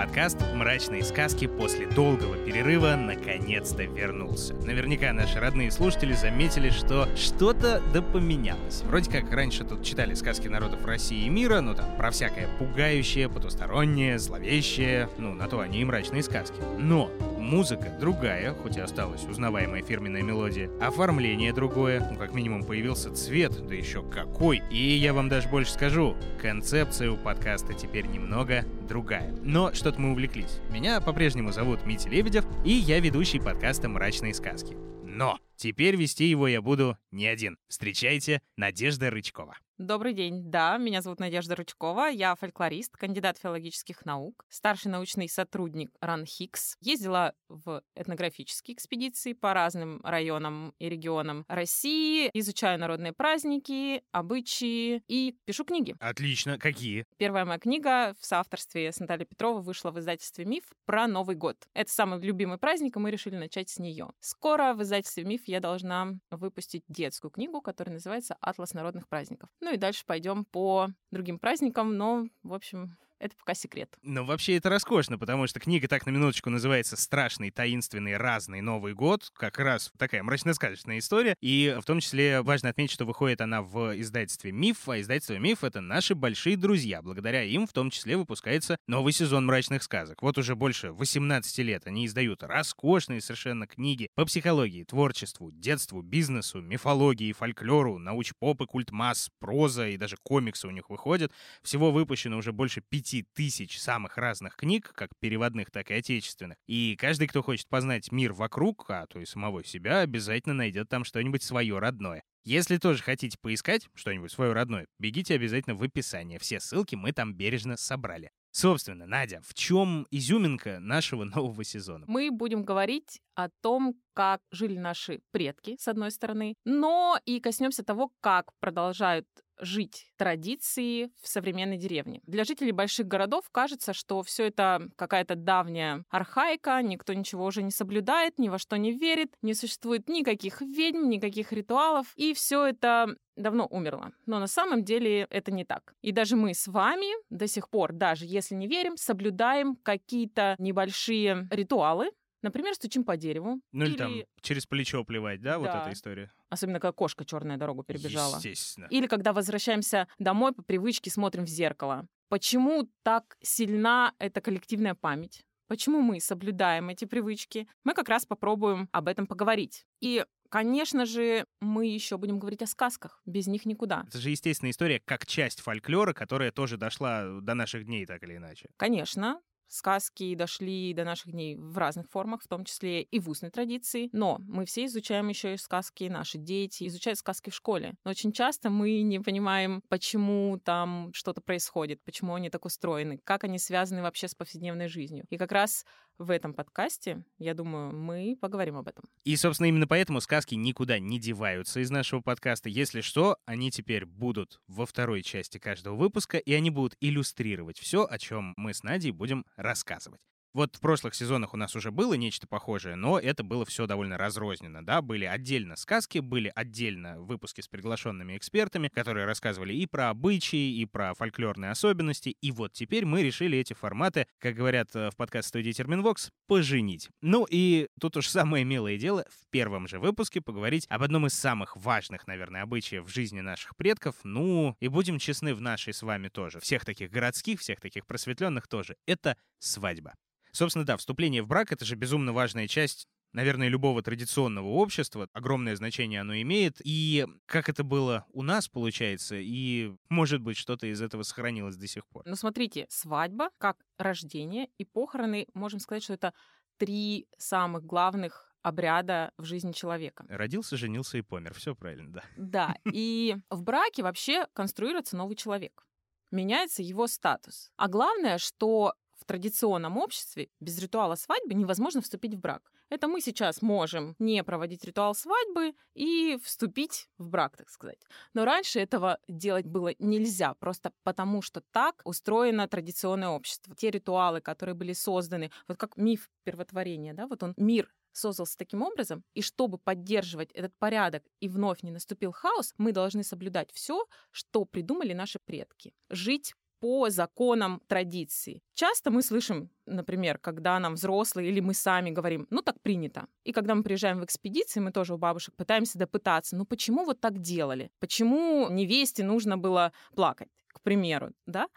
Подкаст «Мрачные сказки» после долгого перерыва наконец-то вернулся. Наверняка наши родные слушатели заметили, что что-то да поменялось. Вроде как раньше тут читали сказки народов России и мира, ну там про всякое пугающее, потустороннее, зловещее, ну на то они и мрачные сказки. Но Музыка другая, хоть и осталась узнаваемая фирменная мелодия. Оформление другое, ну как минимум появился цвет, да еще какой. И я вам даже больше скажу, концепция у подкаста теперь немного другая. Но что-то мы увлеклись. Меня по-прежнему зовут Митя Лебедев, и я ведущий подкаста «Мрачные сказки». Но теперь вести его я буду не один. Встречайте, Надежда Рычкова. Добрый день. Да, меня зовут Надежда Ручкова. Я фольклорист, кандидат филологических наук, старший научный сотрудник РАНХИКС. Ездила в этнографические экспедиции по разным районам и регионам России. Изучаю народные праздники, обычаи и пишу книги. Отлично. Какие? Первая моя книга в соавторстве с Натальей Петровой вышла в издательстве «Миф» про Новый год. Это самый любимый праздник, и мы решили начать с нее. Скоро в издательстве «Миф» я должна выпустить детскую книгу, которая называется «Атлас народных праздников». Ну и дальше пойдем по другим праздникам, но, в общем, это пока секрет. Ну, вообще это роскошно, потому что книга так на минуточку называется «Страшный, таинственный, разный Новый год». Как раз такая мрачно-сказочная история. И в том числе важно отметить, что выходит она в издательстве «Миф», а издательство «Миф» — это наши большие друзья. Благодаря им в том числе выпускается новый сезон мрачных сказок. Вот уже больше 18 лет они издают роскошные совершенно книги по психологии, творчеству, детству, бизнесу, мифологии, фольклору, науч-поп и культ масс, проза и даже комиксы у них выходят. Всего выпущено уже больше пяти 10 тысяч самых разных книг, как переводных, так и отечественных. И каждый, кто хочет познать мир вокруг, а то и самого себя, обязательно найдет там что-нибудь свое родное. Если тоже хотите поискать что-нибудь свое родное, бегите обязательно в описание. Все ссылки мы там бережно собрали. Собственно, Надя, в чем изюминка нашего нового сезона? Мы будем говорить о том, как жили наши предки, с одной стороны, но и коснемся того, как продолжают жить традиции в современной деревне. Для жителей больших городов кажется, что все это какая-то давняя архаика, никто ничего уже не соблюдает, ни во что не верит, не существует никаких ведьм, никаких ритуалов, и все это давно умерло. Но на самом деле это не так. И даже мы с вами до сих пор, даже если не верим, соблюдаем какие-то небольшие ритуалы, Например, стучим по дереву. Ну или, или там через плечо плевать, да, да, вот эта история. Особенно, когда кошка черная дорогу перебежала. Естественно. Или когда возвращаемся домой по привычке, смотрим в зеркало. Почему так сильна эта коллективная память? Почему мы соблюдаем эти привычки? Мы как раз попробуем об этом поговорить. И Конечно же, мы еще будем говорить о сказках. Без них никуда. Это же естественная история, как часть фольклора, которая тоже дошла до наших дней, так или иначе. Конечно сказки дошли до наших дней в разных формах, в том числе и в устной традиции. Но мы все изучаем еще и сказки, наши дети изучают сказки в школе. Но очень часто мы не понимаем, почему там что-то происходит, почему они так устроены, как они связаны вообще с повседневной жизнью. И как раз в этом подкасте, я думаю, мы поговорим об этом. И, собственно, именно поэтому сказки никуда не деваются из нашего подкаста. Если что, они теперь будут во второй части каждого выпуска, и они будут иллюстрировать все, о чем мы с Надей будем рассказывать. Вот в прошлых сезонах у нас уже было нечто похожее, но это было все довольно разрозненно, да, были отдельно сказки, были отдельно выпуски с приглашенными экспертами, которые рассказывали и про обычаи, и про фольклорные особенности, и вот теперь мы решили эти форматы, как говорят э, в подкаст-студии Терминвокс, поженить. Ну и тут уж самое милое дело в первом же выпуске поговорить об одном из самых важных, наверное, обычаев в жизни наших предков, ну и будем честны в нашей с вами тоже, всех таких городских, всех таких просветленных тоже, это свадьба. Собственно, да, вступление в брак — это же безумно важная часть наверное, любого традиционного общества. Огромное значение оно имеет. И как это было у нас, получается, и, может быть, что-то из этого сохранилось до сих пор. Ну, смотрите, свадьба, как рождение и похороны, можем сказать, что это три самых главных обряда в жизни человека. Родился, женился и помер. Все правильно, да. Да. И в браке вообще конструируется новый человек меняется его статус. А главное, что в традиционном обществе без ритуала свадьбы невозможно вступить в брак. Это мы сейчас можем не проводить ритуал свадьбы и вступить в брак, так сказать. Но раньше этого делать было нельзя, просто потому что так устроено традиционное общество. Те ритуалы, которые были созданы, вот как миф первотворения, да, вот он мир создался таким образом, и чтобы поддерживать этот порядок и вновь не наступил хаос, мы должны соблюдать все, что придумали наши предки. Жить по законам традиции. Часто мы слышим, например, когда нам взрослые или мы сами говорим, ну так принято. И когда мы приезжаем в экспедиции, мы тоже у бабушек пытаемся допытаться, ну почему вот так делали? Почему невесте нужно было плакать, к примеру, да?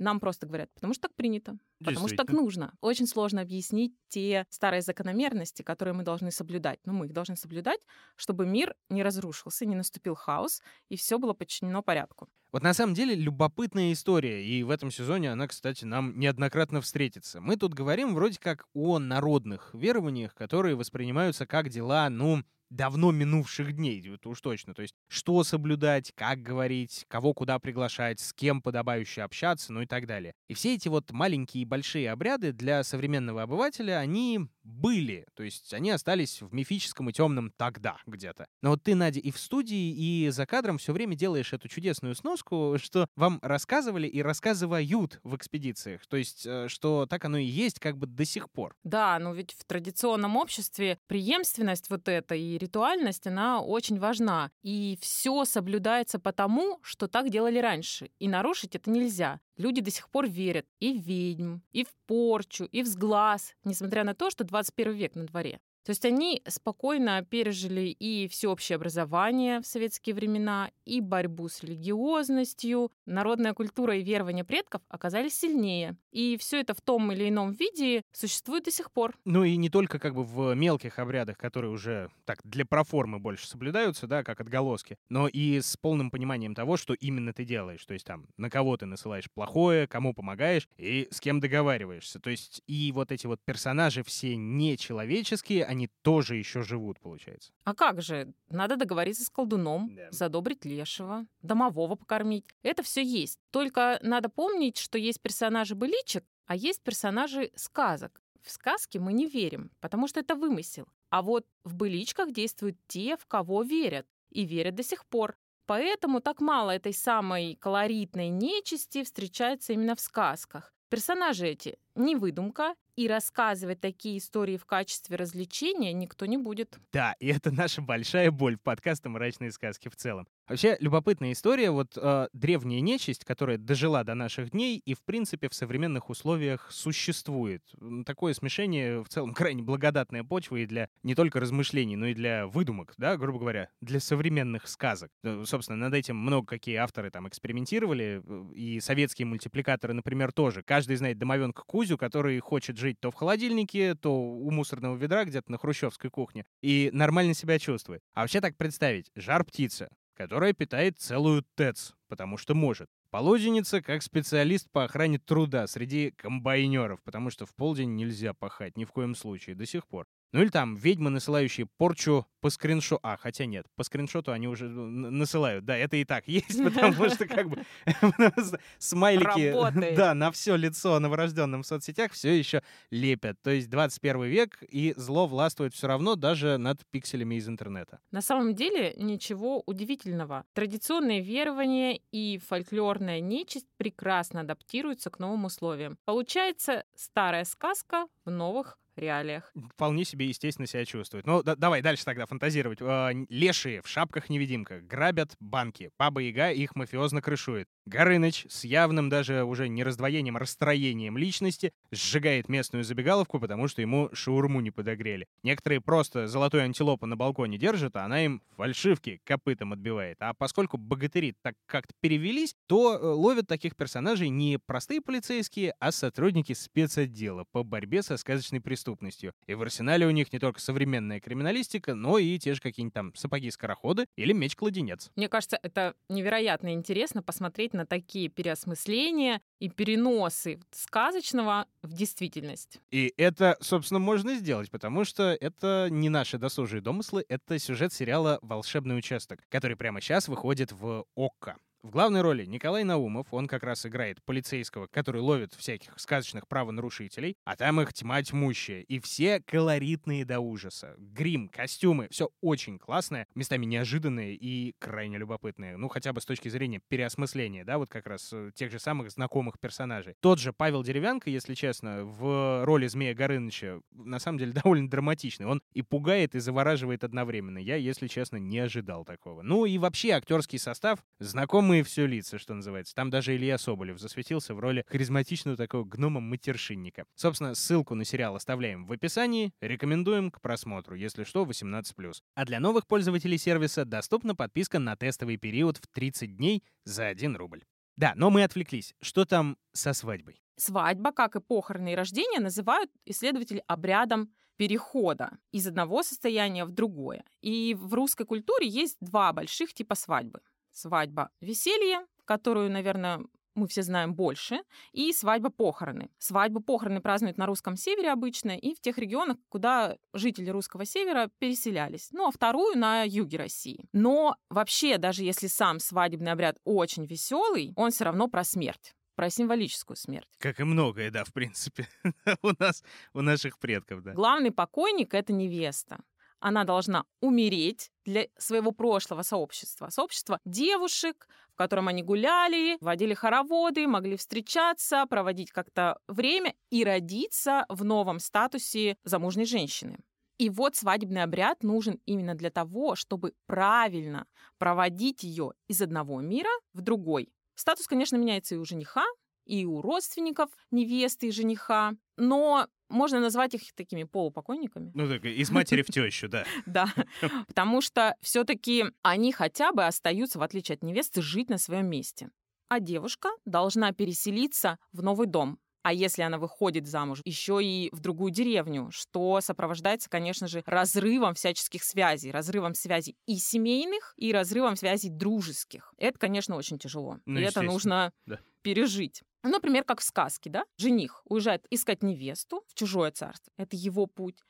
Нам просто говорят, потому что так принято, потому что так нужно. Очень сложно объяснить те старые закономерности, которые мы должны соблюдать. Но мы их должны соблюдать, чтобы мир не разрушился, не наступил хаос, и все было подчинено порядку. Вот на самом деле любопытная история, и в этом сезоне она, кстати, нам неоднократно встретится. Мы тут говорим вроде как о народных верованиях, которые воспринимаются как дела, ну, давно минувших дней, это уж точно. То есть, что соблюдать, как говорить, кого куда приглашать, с кем подобающе общаться, ну и так далее. И все эти вот маленькие и большие обряды для современного обывателя, они были. То есть, они остались в мифическом и темном тогда где-то. Но вот ты, Надя, и в студии, и за кадром все время делаешь эту чудесную сноску, что вам рассказывали и рассказывают в экспедициях. То есть, э, что так оно и есть как бы до сих пор. Да, но ведь в традиционном обществе преемственность вот эта и ритуальность, она очень важна. И все соблюдается потому, что так делали раньше. И нарушить это нельзя. Люди до сих пор верят и в ведьм, и в порчу, и в сглаз, несмотря на то, что 21 век на дворе. То есть они спокойно пережили и всеобщее образование в советские времена, и борьбу с религиозностью. Народная культура и верования предков оказались сильнее. И все это в том или ином виде существует до сих пор. Ну и не только как бы в мелких обрядах, которые уже так для проформы больше соблюдаются, да, как отголоски, но и с полным пониманием того, что именно ты делаешь. То есть там на кого ты насылаешь плохое, кому помогаешь и с кем договариваешься. То есть и вот эти вот персонажи все нечеловеческие, они тоже еще живут, получается. А как же? Надо договориться с колдуном, да. задобрить лешего, домового покормить. Это все есть. Только надо помнить, что есть персонажи быличек, а есть персонажи сказок. В сказки мы не верим, потому что это вымысел. А вот в быличках действуют те, в кого верят. И верят до сих пор. Поэтому так мало этой самой колоритной нечисти встречается именно в сказках. Персонажи эти не выдумка, и рассказывать такие истории в качестве развлечения никто не будет. Да, и это наша большая боль в подкасте «Мрачные сказки» в целом. Вообще, любопытная история. Вот э, древняя нечисть, которая дожила до наших дней и, в принципе, в современных условиях существует. Такое смешение в целом крайне благодатная почва и для не только размышлений, но и для выдумок, да, грубо говоря, для современных сказок. Ну, собственно, над этим много какие авторы там экспериментировали, э, и советские мультипликаторы, например, тоже. Каждый знает домовенка Кузю, который хочет жить то в холодильнике, то у мусорного ведра где-то на хрущевской кухне, и нормально себя чувствует. А вообще так представить, жар-птица, которая питает целую ТЭЦ, потому что может. Полуденница как специалист по охране труда среди комбайнеров, потому что в полдень нельзя пахать ни в коем случае до сих пор. Ну или там ведьмы, насылающие порчу по скриншоту. А, хотя нет, по скриншоту они уже ну, насылают. Да, это и так есть, потому что как бы смайлики да, на все лицо новорожденным в соцсетях все еще лепят. То есть 21 век, и зло властвует все равно даже над пикселями из интернета. На самом деле ничего удивительного. Традиционные верования и фольклорная нечисть прекрасно адаптируются к новым условиям. Получается старая сказка в новых реалиях. Вполне себе естественно себя чувствует. Ну, да, давай дальше тогда фантазировать. Э, лешие в шапках-невидимках грабят банки. Баба-яга их мафиозно крышует. Горыныч с явным даже уже не раздвоением, а расстроением личности сжигает местную забегаловку, потому что ему шаурму не подогрели. Некоторые просто золотую антилопу на балконе держат, а она им фальшивки копытом отбивает. А поскольку богатыри так как-то перевелись, то э, ловят таких персонажей не простые полицейские, а сотрудники спецотдела по борьбе со сказочной преступностью. И в арсенале у них не только современная криминалистика, но и те же какие-нибудь там сапоги-скороходы или меч-кладенец. Мне кажется, это невероятно интересно посмотреть на такие переосмысления и переносы сказочного в действительность. И это, собственно, можно сделать, потому что это не наши досужие домыслы, это сюжет сериала «Волшебный участок», который прямо сейчас выходит в ОККО. В главной роли Николай Наумов, он как раз играет полицейского, который ловит всяких сказочных правонарушителей, а там их тьма тьмущая, и все колоритные до ужаса. Грим, костюмы, все очень классное, местами неожиданное и крайне любопытное. Ну, хотя бы с точки зрения переосмысления, да, вот как раз э, тех же самых знакомых персонажей. Тот же Павел Деревянко, если честно, в роли Змея Горыныча, на самом деле довольно драматичный. Он и пугает, и завораживает одновременно. Я, если честно, не ожидал такого. Ну и вообще актерский состав знакомый знакомые все лица, что называется. Там даже Илья Соболев засветился в роли харизматичного такого гнома-матершинника. Собственно, ссылку на сериал оставляем в описании. Рекомендуем к просмотру, если что, 18+. А для новых пользователей сервиса доступна подписка на тестовый период в 30 дней за 1 рубль. Да, но мы отвлеклись. Что там со свадьбой? Свадьба, как и похороны и рождение, называют исследователи обрядом перехода из одного состояния в другое. И в русской культуре есть два больших типа свадьбы. Свадьба веселье, которую, наверное, мы все знаем больше, и свадьба-похороны. Свадьбу-похороны празднуют на русском севере обычно и в тех регионах, куда жители русского севера переселялись. Ну, а вторую на юге России. Но вообще, даже если сам свадебный обряд очень веселый, он все равно про смерть про символическую смерть. Как и многое, да, в принципе, у нас, у наших предков, да. Главный покойник — это невеста. Она должна умереть для своего прошлого сообщества. Сообщество девушек, в котором они гуляли, водили хороводы, могли встречаться, проводить как-то время и родиться в новом статусе замужней женщины. И вот свадебный обряд нужен именно для того, чтобы правильно проводить ее из одного мира в другой. Статус, конечно, меняется и у жениха, и у родственников невесты и жениха, но можно назвать их такими полупокойниками. Ну, так из матери в тещу, да. Да, потому что все-таки они хотя бы остаются, в отличие от невесты, жить на своем месте. А девушка должна переселиться в новый дом, а если она выходит замуж, еще и в другую деревню, что сопровождается, конечно же, разрывом всяческих связей, разрывом связей и семейных, и разрывом связей дружеских. Это, конечно, очень тяжело. Ну, и это нужно да. пережить. Например, как в сказке, да? Жених уезжает искать невесту в чужое царство. Это его путь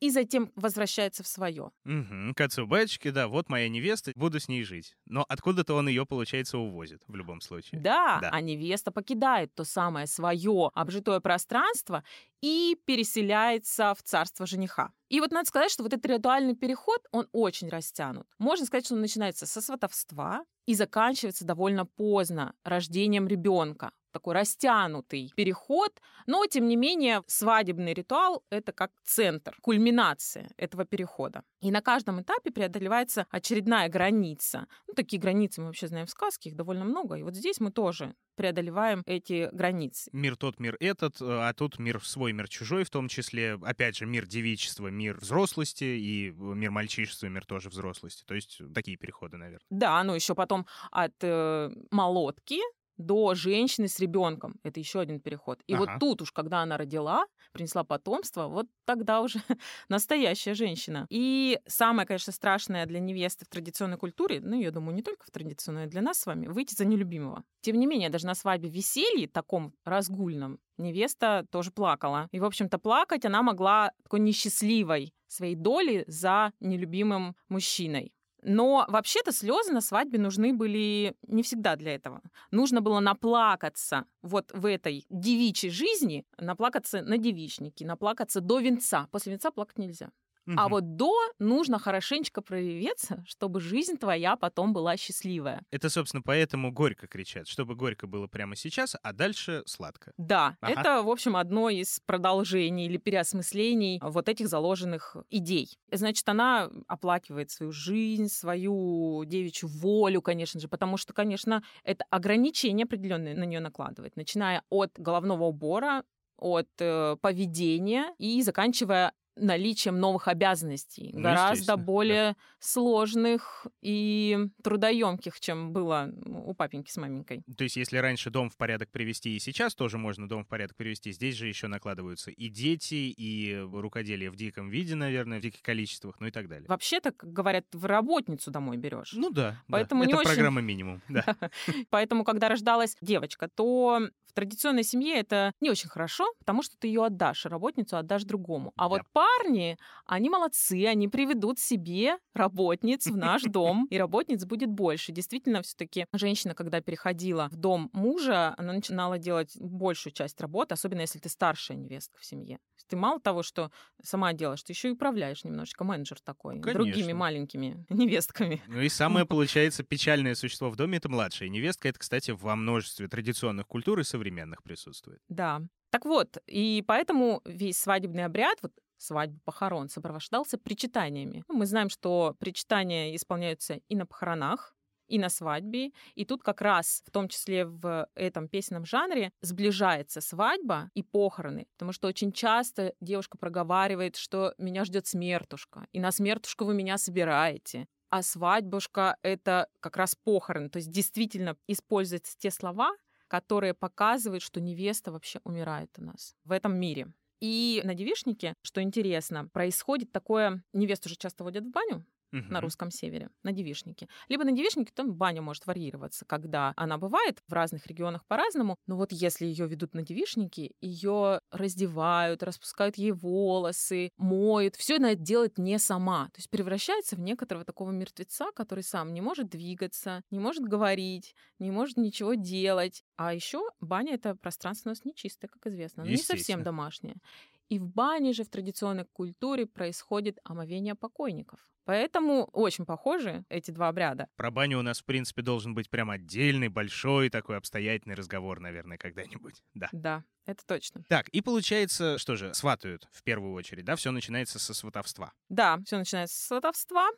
и затем возвращается в свое. Угу. К отцу батюшки, да, вот моя невеста, буду с ней жить. Но откуда-то он ее, получается, увозит в любом случае. Да, да, а невеста покидает то самое свое обжитое пространство и переселяется в царство жениха. И вот надо сказать, что вот этот ритуальный переход, он очень растянут. Можно сказать, что он начинается со сватовства и заканчивается довольно поздно, рождением ребенка такой растянутый переход, но, тем не менее, свадебный ритуал — это как центр, кульминация этого перехода. И на каждом этапе преодолевается очередная граница. Ну, такие границы мы вообще знаем в сказке, их довольно много. И вот здесь мы тоже преодолеваем эти границы. Мир тот, мир этот, э, а тут мир свой, мир чужой, в том числе, опять же, мир девичества, мир взрослости, и мир мальчишества, мир тоже взрослости. То есть такие переходы, наверное. Да, ну еще потом от э, молотки до женщины с ребенком. Это еще один переход. И ага. вот тут уж, когда она родила, принесла потомство, вот тогда уже настоящая женщина. И самое, конечно, страшное для невесты в традиционной культуре, ну, я думаю, не только в традиционной, для нас с вами, выйти за нелюбимого. Тем не менее, даже на свадьбе веселье, таком разгульном, невеста тоже плакала. И, в общем-то, плакать она могла такой несчастливой своей доли за нелюбимым мужчиной. Но вообще-то слезы на свадьбе нужны были не всегда для этого. Нужно было наплакаться вот в этой девичьей жизни, наплакаться на девичнике, наплакаться до венца. После венца плакать нельзя. Угу. А вот до нужно хорошенечко прореветься, чтобы жизнь твоя потом была счастливая. Это, собственно, поэтому горько кричат, чтобы горько было прямо сейчас, а дальше сладко. Да, ага. это, в общем, одно из продолжений или переосмыслений вот этих заложенных идей. Значит, она оплакивает свою жизнь, свою девичью волю, конечно же, потому что, конечно, это ограничения определенные на нее накладывает, начиная от головного убора, от э, поведения и заканчивая наличием новых обязанностей, ну, гораздо более да. сложных и трудоемких, чем было у папеньки с маменькой. То есть, если раньше дом в порядок привести, и сейчас тоже можно дом в порядок привести, здесь же еще накладываются и дети, и рукоделие в диком виде, наверное, в диких количествах, ну и так далее. Вообще-то, как говорят, в работницу домой берешь. Ну да. Поэтому да. Это не программа очень... минимум. Да. Поэтому, когда рождалась девочка, то в традиционной семье это не очень хорошо, потому что ты ее отдашь, работницу отдашь другому. А вот парни, они молодцы, они приведут себе работниц в наш дом, и работниц будет больше. Действительно, все-таки женщина, когда переходила в дом мужа, она начинала делать большую часть работы, особенно если ты старшая невестка в семье. Ты мало того, что сама делаешь, ты еще и управляешь немножечко, менеджер такой, Конечно. другими маленькими невестками. Ну и самое, получается, печальное существо в доме — это младшая невестка. Это, кстати, во множестве традиционных культур и современных присутствует. Да. Так вот, и поэтому весь свадебный обряд, вот свадьба, похорон, сопровождался причитаниями. Ну, мы знаем, что причитания исполняются и на похоронах, и на свадьбе. И тут как раз, в том числе в этом песенном жанре, сближается свадьба и похороны. Потому что очень часто девушка проговаривает, что меня ждет смертушка, и на смертушку вы меня собираете. А свадьбушка — это как раз похороны. То есть действительно используются те слова, которые показывают, что невеста вообще умирает у нас в этом мире. И на девишнике, что интересно, происходит такое... Невесту же часто водят в баню, угу. на русском севере, на девишнике. Либо на девишнике там баня может варьироваться, когда она бывает в разных регионах по-разному. Но вот если ее ведут на девишнике, ее раздевают, распускают ей волосы, моют. Все она делает не сама. То есть превращается в некоторого такого мертвеца, который сам не может двигаться, не может говорить, не может ничего делать. А еще баня это пространство у нас нечистое, как известно, не совсем домашнее. И в бане же в традиционной культуре происходит омовение покойников. Поэтому очень похожи эти два обряда. Про баню у нас, в принципе, должен быть прям отдельный, большой такой обстоятельный разговор, наверное, когда-нибудь. Да. Да, это точно. Так, и получается, что же, сватают в первую очередь, да? Все начинается со сватовства. Да, все начинается с сватовства.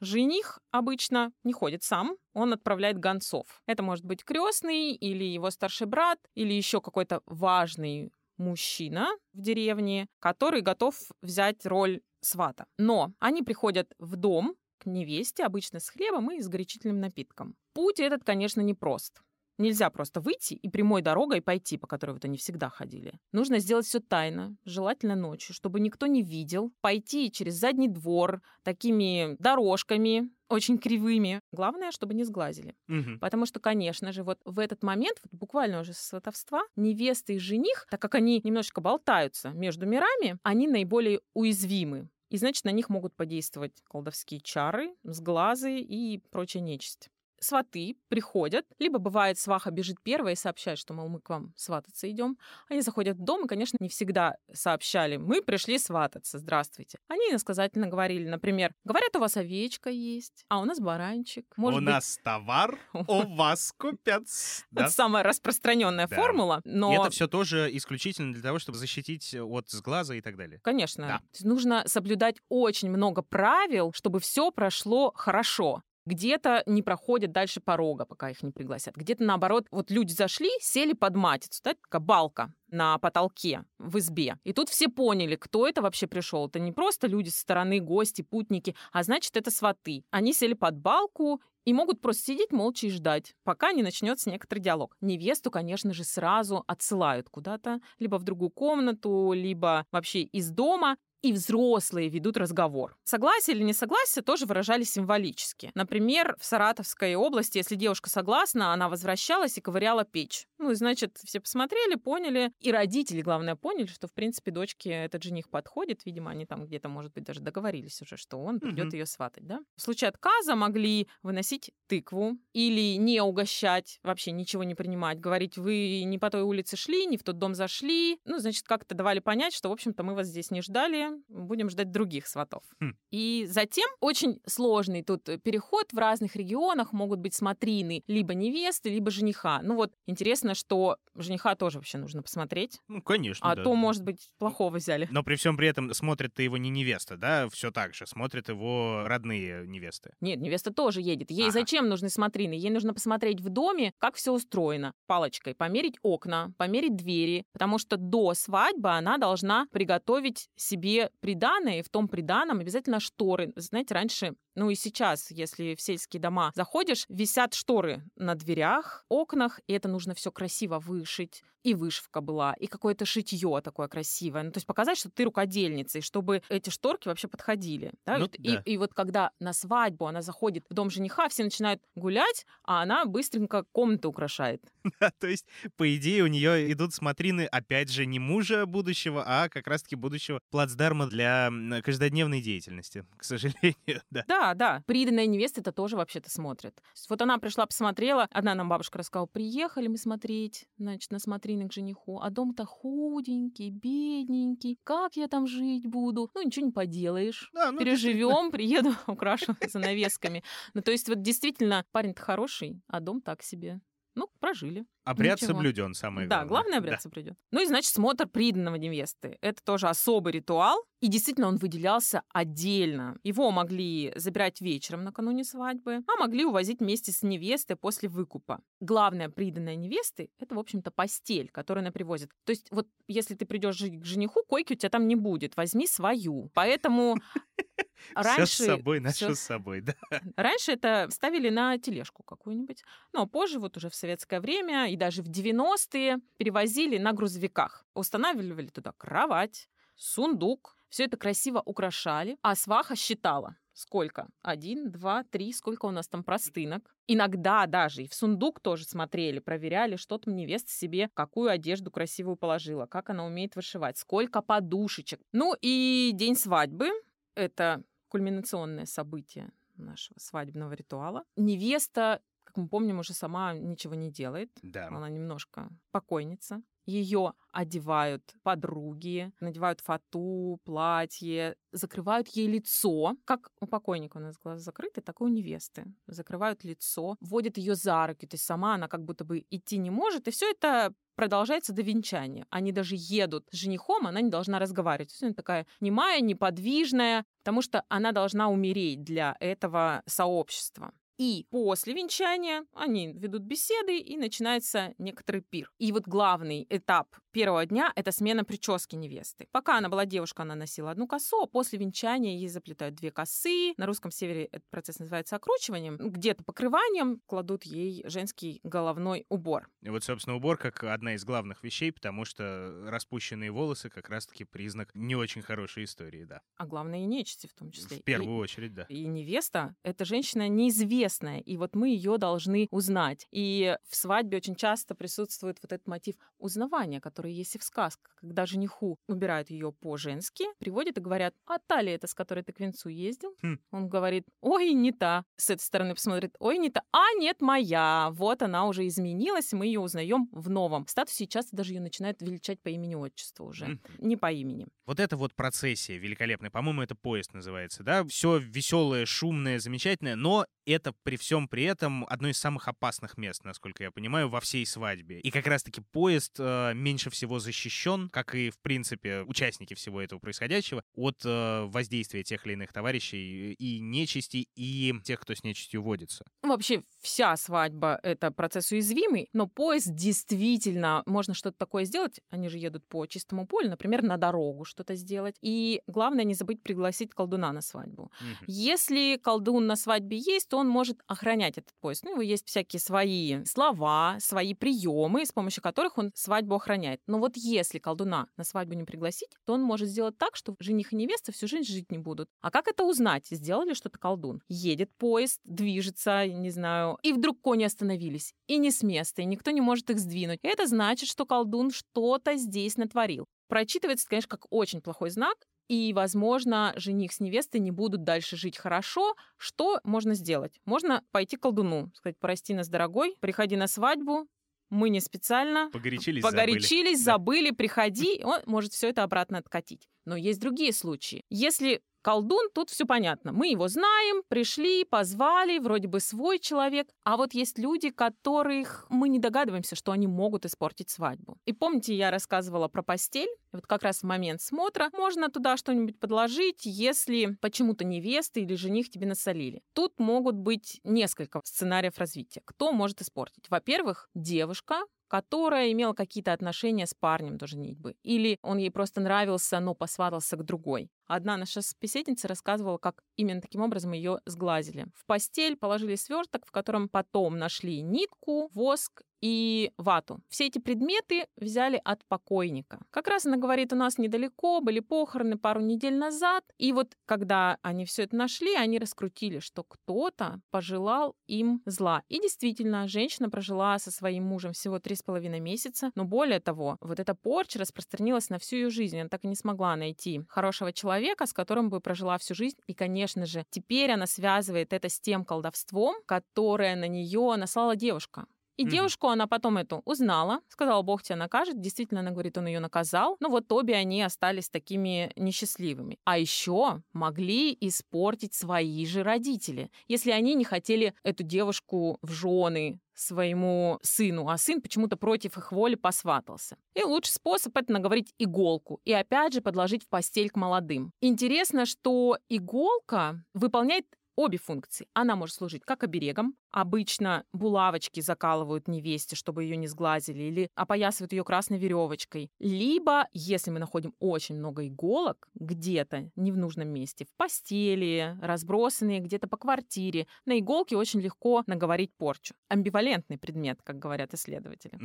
Жених обычно не ходит сам, он отправляет гонцов. Это может быть крестный или его старший брат, или еще какой-то важный мужчина в деревне, который готов взять роль свата. Но они приходят в дом к невесте, обычно с хлебом и с горячительным напитком. Путь этот, конечно, непрост. Нельзя просто выйти и прямой дорогой пойти, по которой вот они всегда ходили. Нужно сделать все тайно, желательно ночью, чтобы никто не видел. Пойти через задний двор такими дорожками, очень кривыми. Главное, чтобы не сглазили. Угу. Потому что, конечно же, вот в этот момент, вот буквально уже с сватовства, невеста и жених, так как они немножечко болтаются между мирами, они наиболее уязвимы. И значит, на них могут подействовать колдовские чары, сглазы и прочая нечисть сваты приходят, либо бывает сваха бежит первая и сообщает, что, мол, мы к вам свататься идем. Они заходят в дом и, конечно, не всегда сообщали, мы пришли свататься, здравствуйте. Они иносказательно говорили, например, говорят, у вас овечка есть, а у нас баранчик. Может у быть... нас товар, у вас купят. Это самая распространенная формула, но... это все тоже исключительно для того, чтобы защитить от сглаза и так далее. Конечно. Нужно соблюдать очень много правил, чтобы все прошло хорошо. Где-то не проходят дальше порога, пока их не пригласят. Где-то наоборот, вот люди зашли, сели под матицу, да, такая балка на потолке в избе. И тут все поняли, кто это вообще пришел. Это не просто люди со стороны, гости, путники, а значит, это сваты. Они сели под балку и могут просто сидеть молча и ждать, пока не начнется некоторый диалог. Невесту, конечно же, сразу отсылают куда-то, либо в другую комнату, либо вообще из дома и взрослые ведут разговор. Согласие или несогласие тоже выражали символически. Например, в Саратовской области, если девушка согласна, она возвращалась и ковыряла печь. Ну, и значит, все посмотрели, поняли. И родители, главное, поняли, что, в принципе, дочке этот жених подходит. Видимо, они там где-то, может быть, даже договорились уже, что он придет угу. ее сватать, да? В случае отказа могли выносить тыкву или не угощать, вообще ничего не принимать, говорить, вы не по той улице шли, не в тот дом зашли. Ну, значит, как-то давали понять, что, в общем-то, мы вас здесь не ждали, будем ждать других сватов. Хм. И затем очень сложный тут переход в разных регионах могут быть смотрины либо невесты, либо жениха. Ну вот интересно, что жениха тоже вообще нужно посмотреть. Ну, конечно. А да. то, может быть, плохого взяли. Но при всем при этом смотрит-то его не невеста, да, все так же. Смотрят его родные невесты. Нет, невеста тоже едет. Ей ага. зачем нужны смотрины? Ей нужно посмотреть в доме, как все устроено. Палочкой померить окна, померить двери, потому что до свадьбы она должна приготовить себе приданное, и в том приданом обязательно шторы. Знаете, раньше ну и сейчас, если в сельские дома заходишь, висят шторы на дверях, окнах, и это нужно все красиво вышить. И вышивка была, и какое-то шитье такое красивое. Ну, то есть показать, что ты рукодельница, и чтобы эти шторки вообще подходили. Да? Ну, и, да. и, и вот когда на свадьбу она заходит в дом жениха, все начинают гулять, а она быстренько комнату украшает. то есть, по идее, у нее идут смотрины, опять же, не мужа будущего, а как раз-таки будущего плацдарма для каждодневной деятельности, к сожалению. Да. Да, да, Приданная невеста это тоже вообще-то смотрит. Вот она пришла, посмотрела, одна нам бабушка рассказала, приехали мы смотреть, значит, на смотрины к жениху, а дом-то худенький, бедненький, как я там жить буду? Ну, ничего не поделаешь. Да, ну, Переживем, приеду, украшу занавесками. Ну, то есть вот действительно парень-то хороший, а дом так себе. Ну, прожили. Обряд Ничего. соблюден, самое Да, главное. главный обряд Да. соблюден. Ну и, значит, смотр приданного невесты. Это тоже особый ритуал. И действительно, он выделялся отдельно. Его могли забирать вечером накануне свадьбы, а могли увозить вместе с невестой после выкупа. Главная приданная невесты — это, в общем-то, постель, которую она привозит. То есть вот если ты придешь к жениху, койки у тебя там не будет. Возьми свою. Поэтому раньше... Все с собой, наше с собой, да. Раньше это ставили на тележку какую-нибудь. Но позже, вот уже в советское время и даже в 90-е перевозили на грузовиках. Устанавливали туда кровать, сундук. Все это красиво украшали, а сваха считала. Сколько? Один, два, три. Сколько у нас там простынок? Иногда даже и в сундук тоже смотрели, проверяли, что там невеста себе, какую одежду красивую положила, как она умеет вышивать, сколько подушечек. Ну и день свадьбы — это кульминационное событие нашего свадебного ритуала. Невеста, как мы помним, уже сама ничего не делает. Да. Она немножко покойница. Ее одевают подруги, надевают фату, платье, закрывают ей лицо. Как у покойника у нас глаза закрыты, так и у невесты. Закрывают лицо, вводят ее за руки. То есть сама она как будто бы идти не может. И все это продолжается до венчания. Они даже едут с женихом, она не должна разговаривать. То есть она такая немая, неподвижная, потому что она должна умереть для этого сообщества. И после венчания они ведут беседы, и начинается некоторый пир. И вот главный этап первого дня — это смена прически невесты. Пока она была девушка, она носила одну косу, а после венчания ей заплетают две косы. На русском севере этот процесс называется окручиванием. Где-то покрыванием кладут ей женский головной убор. И вот, собственно, убор как одна из главных вещей, потому что распущенные волосы как раз-таки признак не очень хорошей истории, да. А главное, и нечисти в том числе. В первую И- очередь, да. И невеста — это женщина неизвестная, и вот мы ее должны узнать. И в свадьбе очень часто присутствует вот этот мотив узнавания, который есть и в сказках, когда жениху убирают ее по-женски, приводят и говорят, а та ли это, с которой ты к венцу ездил? Хм. Он говорит, ой, не та. С этой стороны посмотрит, ой, не та. А, нет, моя. Вот она уже изменилась, мы ее узнаем в новом статусе. И часто даже ее начинают величать по имени-отчеству уже, Мгм. не по имени. Вот эта вот процессия великолепная, по-моему, это поезд называется, да? Все веселое, шумное, замечательное, но это при всем при этом одно из самых опасных мест, насколько я понимаю, во всей свадьбе. И как раз-таки поезд э, меньше всего защищен, как и, в принципе, участники всего этого происходящего, от э, воздействия тех или иных товарищей и нечисти, и тех, кто с нечистью водится. Вообще вся свадьба — это процесс уязвимый, но поезд действительно, можно что-то такое сделать. Они же едут по чистому полю, например, на дорогу что-то сделать. И главное не забыть пригласить колдуна на свадьбу. Мгм. Если колдун на свадьбе есть, то он может охранять этот поезд. Ну, у него есть всякие свои слова, свои приемы, с помощью которых он свадьбу охраняет. Но вот если колдуна на свадьбу не пригласить, то он может сделать так, что жених и невеста всю жизнь жить не будут. А как это узнать? Сделал ли что-то колдун? Едет поезд, движется, не знаю, и вдруг кони остановились. И не с места, и никто не может их сдвинуть. Это значит, что колдун что-то здесь натворил. Прочитывается, конечно, как очень плохой знак, и, возможно, жених с невестой не будут дальше жить хорошо. Что можно сделать? Можно пойти к колдуну, сказать, прости нас, дорогой, приходи на свадьбу, мы не специально, Погорячились, забыли. погорячились, Да. забыли, приходи, он может все это обратно откатить. Но есть другие случаи. Если колдун, тут все понятно. Мы его знаем, пришли, позвали, вроде бы свой человек. А вот есть люди, которых мы не догадываемся, что они могут испортить свадьбу. И помните, я рассказывала про постель? Вот как раз в момент смотра можно туда что-нибудь подложить, если почему-то невеста или жених тебе насолили. Тут могут быть несколько сценариев развития. Кто может испортить? Во-первых, девушка, которая имела какие-то отношения с парнем до женитьбы. Или он ей просто нравился, но посватался к другой. Одна наша собеседница рассказывала, как именно таким образом ее сглазили. В постель положили сверток, в котором потом нашли нитку, воск и вату. Все эти предметы взяли от покойника. Как раз она говорит, у нас недалеко, были похороны пару недель назад. И вот когда они все это нашли, они раскрутили, что кто-то пожелал им зла. И действительно, женщина прожила со своим мужем всего три с половиной месяца. Но более того, вот эта порча распространилась на всю ее жизнь. Она так и не смогла найти хорошего человека, с которым бы прожила всю жизнь. И, конечно же, теперь она связывает это с тем колдовством, которое на нее наслала девушка. И девушку она потом эту узнала, сказала, Бог тебя накажет. Действительно, она говорит, он ее наказал. Ну вот обе они остались такими несчастливыми. А еще могли испортить свои же родители, если они не хотели эту девушку в жены своему сыну, а сын почему-то против их воли посватался. И лучший способ это наговорить иголку и опять же подложить в постель к молодым. Интересно, что иголка выполняет обе функции. Она может служить как оберегом. Обычно булавочки закалывают невесте, чтобы ее не сглазили, или опоясывают ее красной веревочкой. Либо, если мы находим очень много иголок где-то, не в нужном месте, в постели, разбросанные где-то по квартире, на иголке очень легко наговорить порчу. Амбивалентный предмет, как говорят исследователи.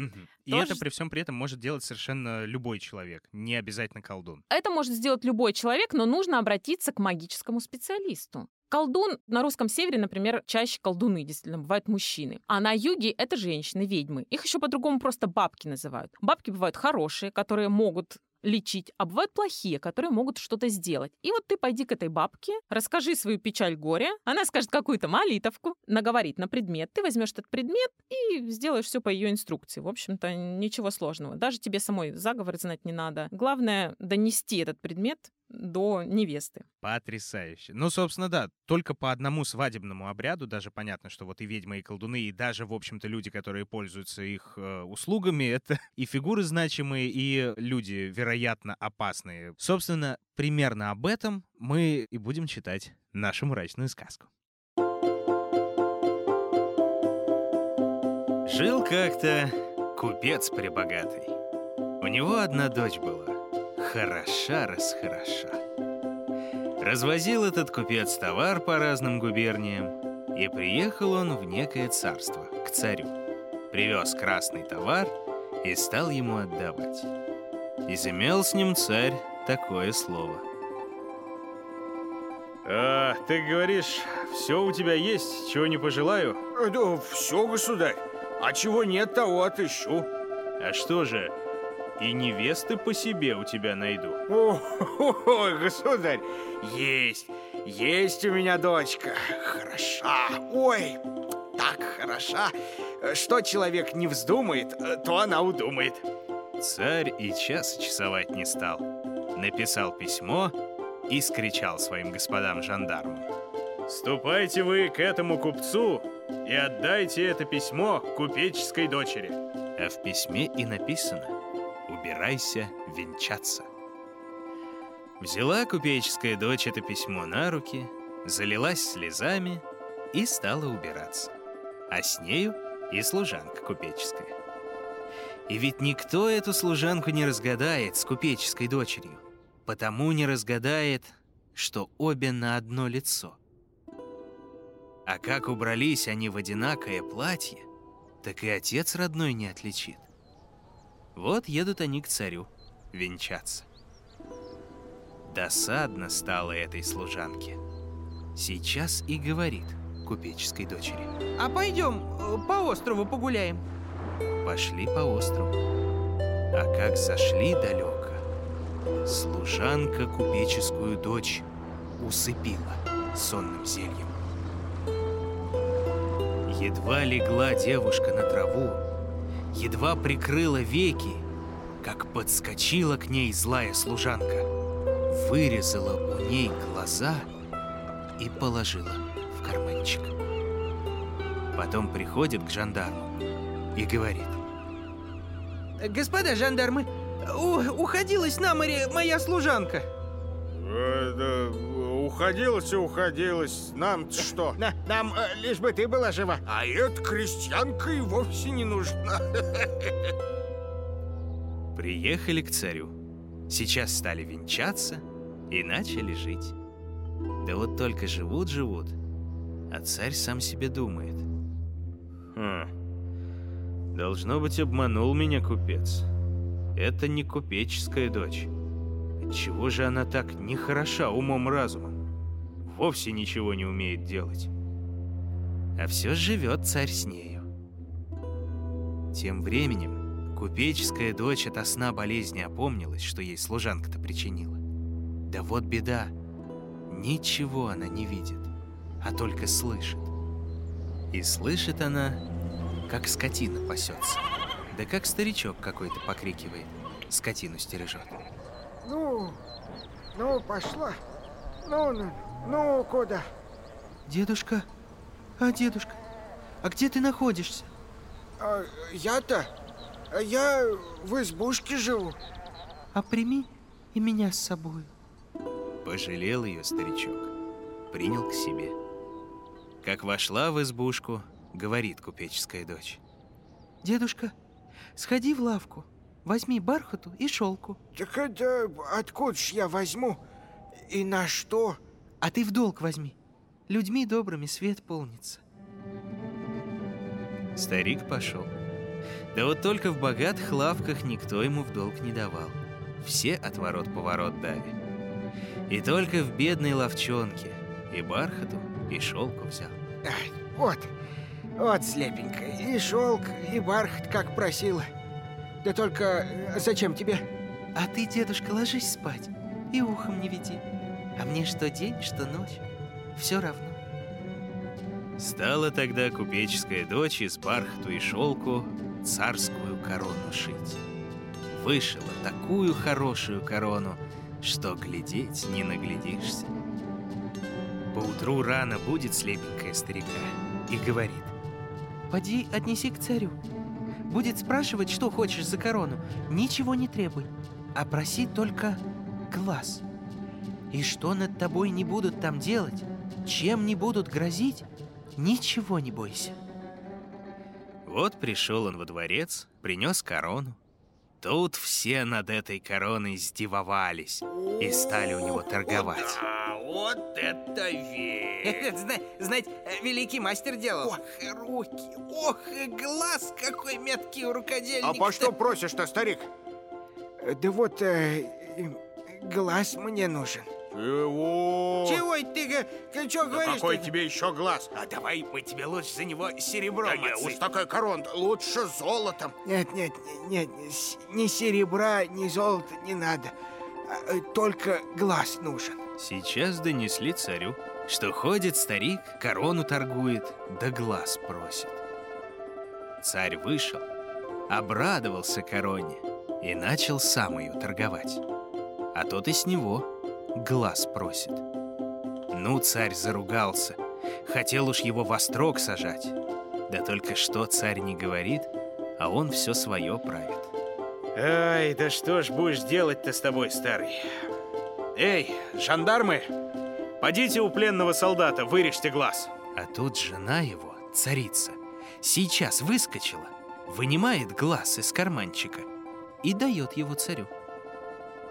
И Тоже это при всем при этом может делать совершенно любой человек, не обязательно колдун. Это может сделать любой человек, но нужно обратиться к магическому специалисту. Колдун на русском севере, например, чаще колдуны, действительно, бывают мужчины. А на юге это женщины, ведьмы. Их еще по-другому просто бабки называют. Бабки бывают хорошие, которые могут лечить, а бывают плохие, которые могут что-то сделать. И вот ты пойди к этой бабке, расскажи свою печаль горя, она скажет какую-то молитовку, наговорит на предмет, ты возьмешь этот предмет и сделаешь все по ее инструкции. В общем-то, ничего сложного. Даже тебе самой заговор знать не надо. Главное донести этот предмет до невесты. Потрясающе. Ну, собственно, да, только по одному свадебному обряду даже понятно, что вот и ведьмы, и колдуны, и даже, в общем-то, люди, которые пользуются их э, услугами, это и фигуры значимые, и люди, вероятно, опасные. Собственно, примерно об этом мы и будем читать нашу мрачную сказку. Жил как-то купец прибогатый. У него одна дочь была. Хороша-расхороша. Развозил этот купец товар по разным губерниям, и приехал он в некое царство, к царю. Привез красный товар и стал ему отдавать. Изымел с ним царь такое слово. «А, ты говоришь, все у тебя есть, чего не пожелаю? Э, Да все, государь. А чего нет, того отыщу. А что же, и невесты по себе у тебя найду?» О, ой, государь, есть, есть у меня дочка. Хороша, ой, так хороша. Что человек не вздумает, то она удумает. Царь и час часовать не стал. Написал письмо и скричал своим господам жандармам. «Ступайте вы к этому купцу и отдайте это письмо купеческой дочери». А в письме и написано «Убирайся венчаться». Взяла купеческая дочь это письмо на руки, залилась слезами и стала убираться. А с нею и служанка купеческая. И ведь никто эту служанку не разгадает с купеческой дочерью, потому не разгадает, что обе на одно лицо. А как убрались они в одинакое платье, так и отец родной не отличит. Вот едут они к царю венчаться. Досадно стало этой служанке. Сейчас и говорит купеческой дочери. А пойдем э, по острову погуляем. Пошли по острову. А как зашли далеко, служанка купеческую дочь усыпила сонным зельем. Едва легла девушка на траву, едва прикрыла веки, как подскочила к ней злая служанка, вырезала у ней глаза и положила в карманчик. Потом приходит к жандарму и говорит. Господа жандармы, у- уходилась на море моя служанка. Э, уходилась и уходилась. нам что? нам э, лишь бы ты была жива. А эта крестьянка и вовсе не нужна. Приехали к царю. Сейчас стали венчаться и начали жить. Да вот только живут-живут, а царь сам себе думает. Хм, должно быть, обманул меня купец. Это не купеческая дочь. Чего же она так нехороша умом-разумом? Вовсе ничего не умеет делать. А все живет царь с нею. Тем временем купеческая дочь от сна болезни опомнилась, что ей служанка-то причинила. Да вот беда. Ничего она не видит, а только слышит. И слышит она, как скотина пасется. Да как старичок какой-то покрикивает, скотину стережет. Ну, ну, пошла. Ну, ну, ну, куда? Дедушка, а дедушка, а где ты находишься? А, я-то? Я в избушке живу. А прими и меня с собой. Пожалел ее старичок, принял к себе. Как вошла в избушку, говорит купеческая дочь. Дедушка, сходи в лавку, возьми бархату и шелку. Так это откуда ж я возьму? И на что? А ты в долг возьми. Людьми добрыми свет полнится. Старик пошел. Да вот только в богатых лавках никто ему в долг не давал. Все отворот-поворот дали. И только в бедной ловчонке и бархату, и шелку взял. Ай, вот, вот слепенькая. И шелк, и бархат, как просила. Да только э, зачем тебе? А ты, дедушка, ложись спать и ухом не веди. А мне что день, что ночь, все равно. Стала тогда купеческая дочь из бархату и шелку царскую корону шить. Вышила такую хорошую корону, что глядеть не наглядишься. Поутру рано будет слепенькая старика и говорит. Поди отнеси к царю. Будет спрашивать, что хочешь за корону. Ничего не требуй, а проси только глаз. И что над тобой не будут там делать, чем не будут грозить, ничего не бойся. Вот пришел он во дворец, принес корону. Тут все над этой короной издевовались и стали у него торговать. Да, вот это вещь! Знаете, великий мастер делал. Ох, и руки, ох, и глаз какой меткий у рукодельника. А по что просишь-то, старик? Да вот, э, глаз мне нужен. Чего? Чего это ты, ты что Да говоришь? какой тебе еще глаз? А давай мы тебе лучше за него серебром Да не, уж такая корона, лучше золотом. Нет, нет, нет, нет, ни серебра, ни золота не надо. А, э, Только глаз нужен. Сейчас донесли царю, что ходит старик, корону торгует, да глаз просит. Царь вышел, обрадовался короне и начал сам ее торговать. А тот и с него глаз просит. Ну, царь заругался, хотел уж его во строк сажать. Да только что царь не говорит, а он все свое правит. Ай, да что ж будешь делать-то с тобой, старый? Эй, жандармы, подите у пленного солдата, вырежьте глаз. А тут жена его, царица, сейчас выскочила, вынимает глаз из карманчика и дает его царю.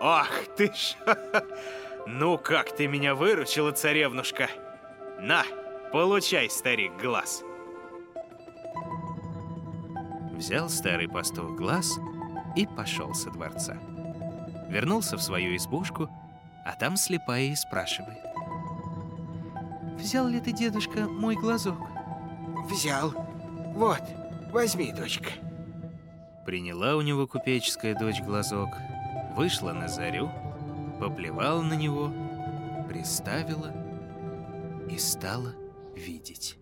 Ах ты ж! Ну как ты меня выручила, царевнушка! На, получай, старик, глаз. Взял старый пастух глаз и пошел со дворца. Вернулся в свою избушку, а там слепая и спрашивает. Взял ли ты, дедушка, мой глазок? Взял. Вот, возьми, дочка. Приняла у него купеческая дочь глазок, вышла на зарю, поплевала на него, приставила и стала видеть.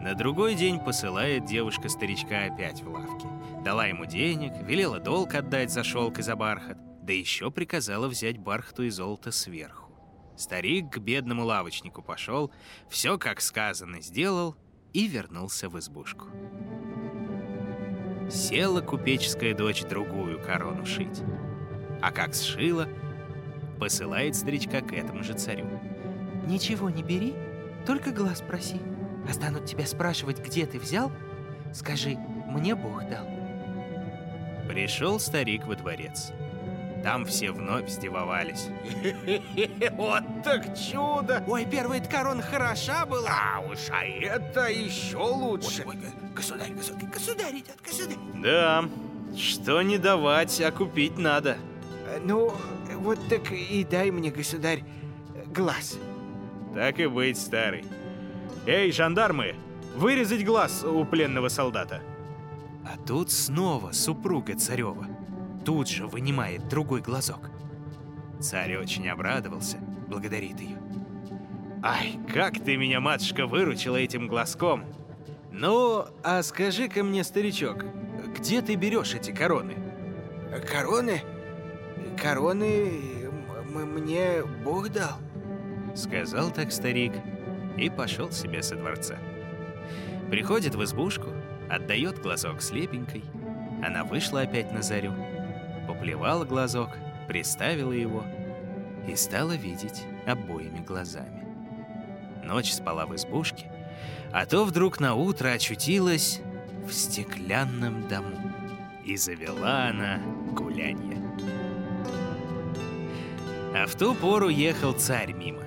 На другой день посылает девушка старичка опять в лавке. Дала ему денег, велела долг отдать за шелк и за бархат, да еще приказала взять бархату и золото сверху. Старик к бедному лавочнику пошел, все как сказано сделал и вернулся в избушку. Села купеческая дочь другую корону шить. А как сшила, посылает старичка к этому же царю. Ничего не бери, только глаз проси. А станут тебя спрашивать, где ты взял, скажи, мне Бог дал. Пришел старик во дворец. Там все вновь сдивовались. Вот так чудо! Ой, первая корона хороша была. А уж а это еще лучше. Государь, государь, государь идет, государь. Да, что не давать, а купить надо. Ну, вот так и дай мне, государь, глаз. Так и быть, старый. Эй, жандармы, вырезать глаз у пленного солдата. А тут снова супруга царева. Тут же вынимает другой глазок. Царь очень обрадовался, благодарит ее. Ай, как ты меня, матушка, выручила этим глазком. Ну, а скажи-ка мне, старичок, где ты берешь эти короны? Короны? Короны мне Бог дал. Сказал так старик и пошел себе со дворца. Приходит в избушку, отдает глазок слепенькой. Она вышла опять на зарю, поплевала глазок, приставила его и стала видеть обоими глазами. Ночь спала в избушке, а то вдруг на утро очутилась в стеклянном дому. И завела она гулянье. А в ту пору ехал царь мимо.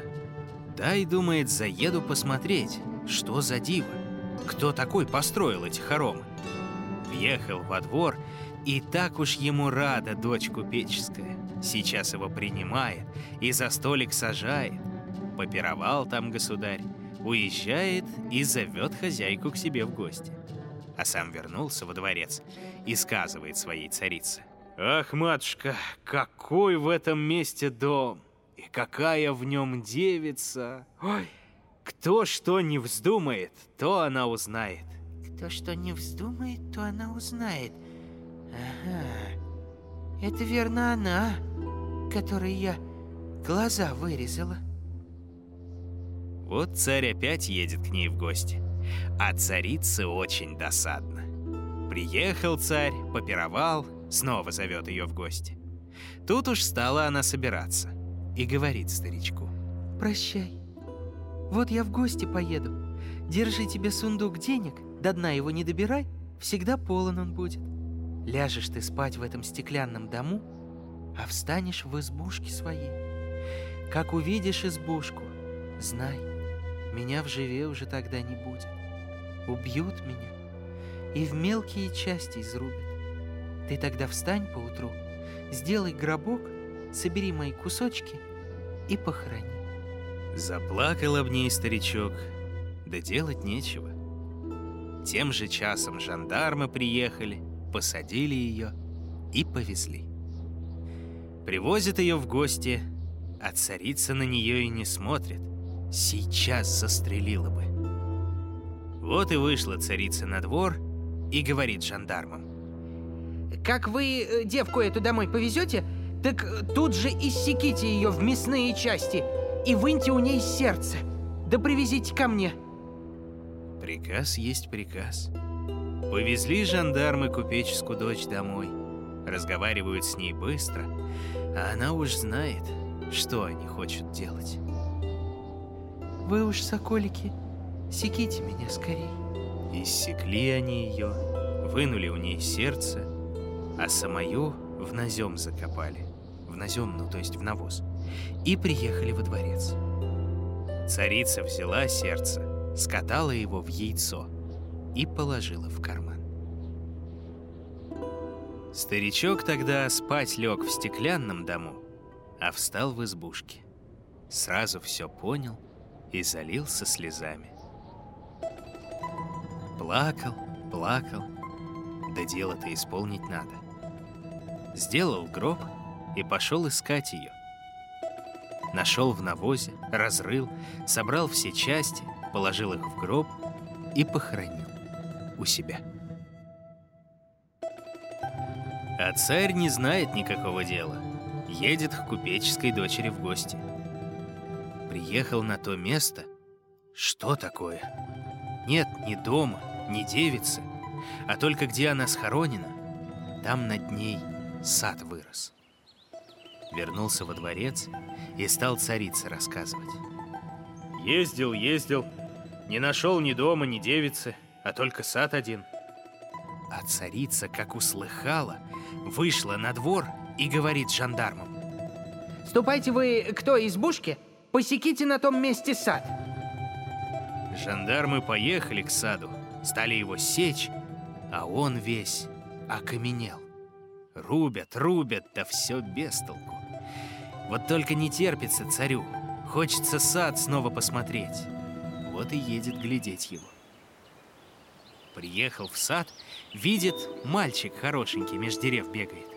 Дай, думает, заеду посмотреть, что за диво, кто такой построил эти хоромы. Въехал во двор, и так уж ему рада дочь купеческая. Сейчас его принимает и за столик сажает. Попировал там государь, уезжает и зовет хозяйку к себе в гости. А сам вернулся во дворец и сказывает своей царице. «Ах, матушка, какой в этом месте дом! И какая в нем девица! Ой, кто что не вздумает, то она узнает. Кто что не вздумает, то она узнает. Ага, это верно она, которой я глаза вырезала. Вот царь опять едет к ней в гости. А царице очень досадно. Приехал царь, попировал, снова зовет ее в гости. Тут уж стала она собираться и говорит старичку. «Прощай. Вот я в гости поеду. Держи тебе сундук денег, до дна его не добирай, всегда полон он будет. Ляжешь ты спать в этом стеклянном дому, а встанешь в избушке своей. Как увидишь избушку, знай, меня в живе уже тогда не будет. Убьют меня и в мелкие части изрубят. Ты тогда встань поутру, сделай гробок, собери мои кусочки и похорони. Заплакал об ней старичок, да делать нечего. Тем же часом жандармы приехали, посадили ее и повезли. Привозят ее в гости, а царица на нее и не смотрит — сейчас застрелила бы. Вот и вышла царица на двор и говорит жандармам. Как вы э, девку эту домой повезете, так э, тут же иссеките ее в мясные части и выньте у ней сердце. Да привезите ко мне. Приказ есть приказ. Повезли жандармы купеческую дочь домой. Разговаривают с ней быстро, а она уж знает, что они хотят делать. Вы уж, соколики, секите меня скорей. Иссекли они ее, вынули у ней сердце, а самую в назем закопали. В назем, ну то есть в навоз. И приехали во дворец. Царица взяла сердце, скатала его в яйцо и положила в карман. Старичок тогда спать лег в стеклянном дому, а встал в избушке. Сразу все понял и залился слезами. Плакал, плакал, да дело-то исполнить надо. Сделал гроб и пошел искать ее. Нашел в навозе, разрыл, собрал все части, положил их в гроб и похоронил у себя. А царь не знает никакого дела. Едет к купеческой дочери в гости – приехал на то место. Что такое? Нет ни дома, ни девицы, а только где она схоронена, там над ней сад вырос. Вернулся во дворец и стал царице рассказывать. Ездил, ездил, не нашел ни дома, ни девицы, а только сад один. А царица, как услыхала, вышла на двор и говорит жандармам. «Ступайте вы к той избушке, Посеките на том месте сад. Жандармы поехали к саду, стали его сечь, а он весь окаменел. Рубят, рубят, да все без толку. Вот только не терпится царю. Хочется сад снова посмотреть. Вот и едет глядеть его. Приехал в сад, видит, мальчик хорошенький меж дерев бегает.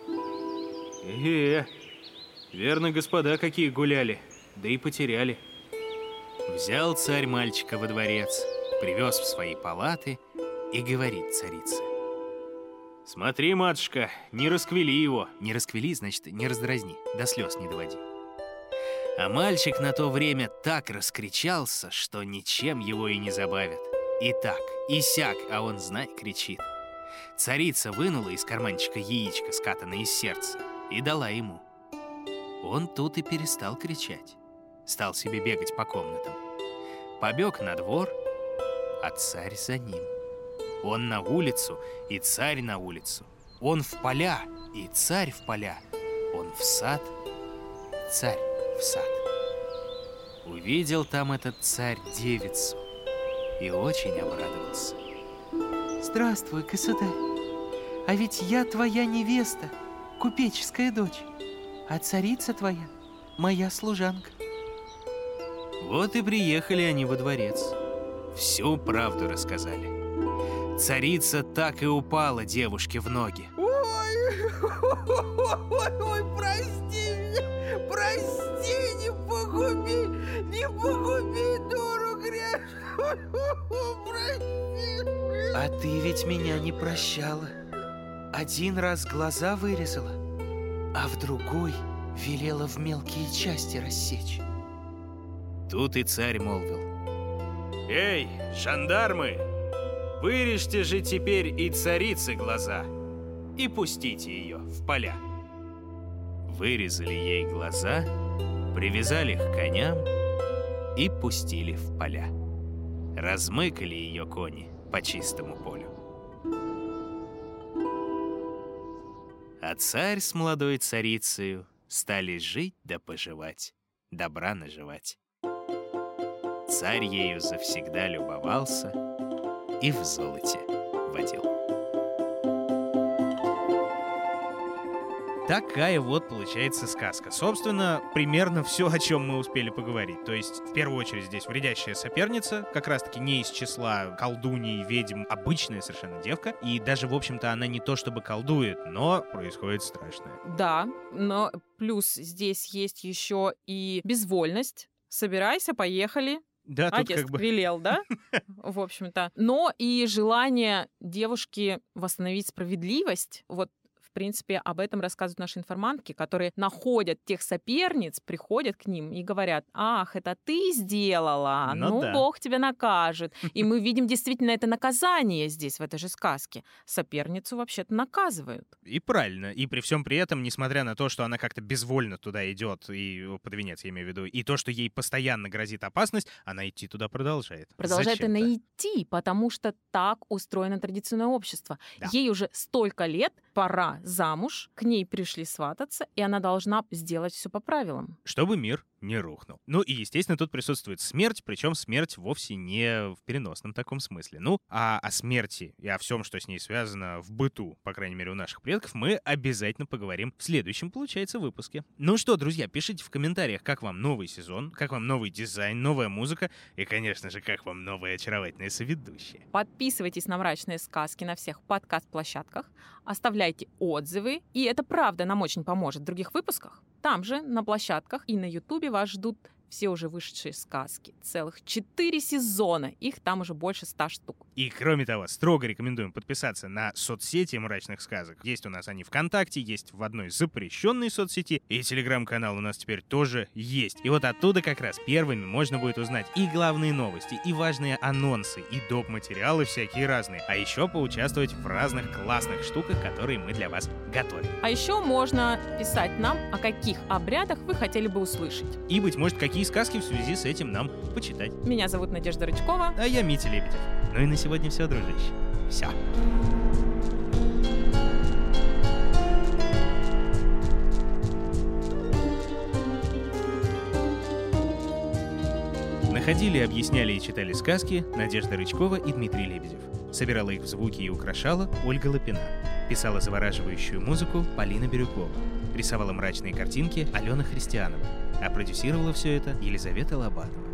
Э, -э верно, господа какие гуляли да и потеряли. Взял царь мальчика во дворец, привез в свои палаты и говорит царице. Смотри, матушка, не расквели его. Не расквели, значит, не раздразни, до слез не доводи. А мальчик на то время так раскричался, что ничем его и не забавят. И так, и сяк, а он, знай, кричит. Царица вынула из карманчика яичко, скатанное из сердца, и дала ему. Он тут и перестал кричать. Стал себе бегать по комнатам. Побег на двор, а царь за ним. Он на улицу, и царь на улицу. Он в поля, и царь в поля. Он в сад, царь в сад. Увидел там этот царь девицу и очень обрадовался. Здравствуй, государь. А ведь я твоя невеста, купеческая дочь, а царица твоя — моя служанка. Вот и приехали они во дворец. Всю правду рассказали. Царица так и упала девушке в ноги. Ой, ой, ой, прости меня, прости, не погуби, не погуби, дуру грешную, прости. А ты ведь меня не прощала. Один раз глаза вырезала, а в другой велела в мелкие части рассечь. Тут и царь молвил. Эй, жандармы! Вырежьте же теперь и царицы глаза и пустите ее в поля. Вырезали ей глаза, привязали к коням и пустили в поля. Размыкали ее кони по чистому полю. А царь с молодой царицею стали жить да поживать, добра наживать. Царь ею завсегда любовался и в золоте водил. Такая вот получается сказка. Собственно, примерно все, о чем мы успели поговорить. То есть, в первую очередь, здесь вредящая соперница, как раз-таки не из числа колдуний, ведьм, обычная совершенно девка. И даже, в общем-то, она не то чтобы колдует, но происходит страшное. Да, но плюс здесь есть еще и безвольность. Собирайся, поехали. Да, Отец как бы... велел, да? В общем-то. Но и желание девушки восстановить справедливость, вот принципе, об этом рассказывают наши информантки, которые находят тех соперниц, приходят к ним и говорят, ах, это ты сделала, Ну ну, да. Бог тебя накажет. И мы видим действительно это наказание здесь, в этой же сказке. Соперницу вообще-то наказывают. И правильно. И при всем при этом, несмотря на то, что она как-то безвольно туда идет, и под венец я имею в виду, и то, что ей постоянно грозит опасность, она идти туда продолжает. Продолжает она идти, потому что так устроено традиционное общество. Да. Ей уже столько лет, пора замуж, к ней пришли свататься, и она должна сделать все по правилам. Чтобы мир не рухнул. Ну и, естественно, тут присутствует смерть, причем смерть вовсе не в переносном таком смысле. Ну, а о смерти и о всем, что с ней связано в быту, по крайней мере, у наших предков, мы обязательно поговорим в следующем, получается, выпуске. Ну что, друзья, пишите в комментариях, как вам новый сезон, как вам новый дизайн, новая музыка и, конечно же, как вам новая очаровательная соведущая. Подписывайтесь на «Мрачные сказки» на всех подкаст-площадках, оставляйте отзывы, и это правда нам очень поможет в других выпусках. Там же, на площадках и на Ютубе вас ждут все уже вышедшие сказки. Целых четыре сезона, их там уже больше ста штук. И, кроме того, строго рекомендуем подписаться на соцсети мрачных сказок. Есть у нас они ВКонтакте, есть в одной запрещенной соцсети, и телеграм-канал у нас теперь тоже есть. И вот оттуда как раз первыми можно будет узнать и главные новости, и важные анонсы, и доп. материалы всякие разные. А еще поучаствовать в разных классных штуках, которые мы для вас готовим. А еще можно писать нам, о каких обрядах вы хотели бы услышать. И, быть может, какие сказки в связи с этим нам почитать. Меня зовут Надежда Рычкова. А я Митя Лебедев. Ну и на сегодня все, дружище. Все. Находили, объясняли и читали сказки Надежда Рычкова и Дмитрий Лебедев. Собирала их в звуки и украшала Ольга Лапина. Писала завораживающую музыку Полина Бирюкова. Рисовала мрачные картинки Алена Христианова. А продюсировала все это Елизавета Лобатова.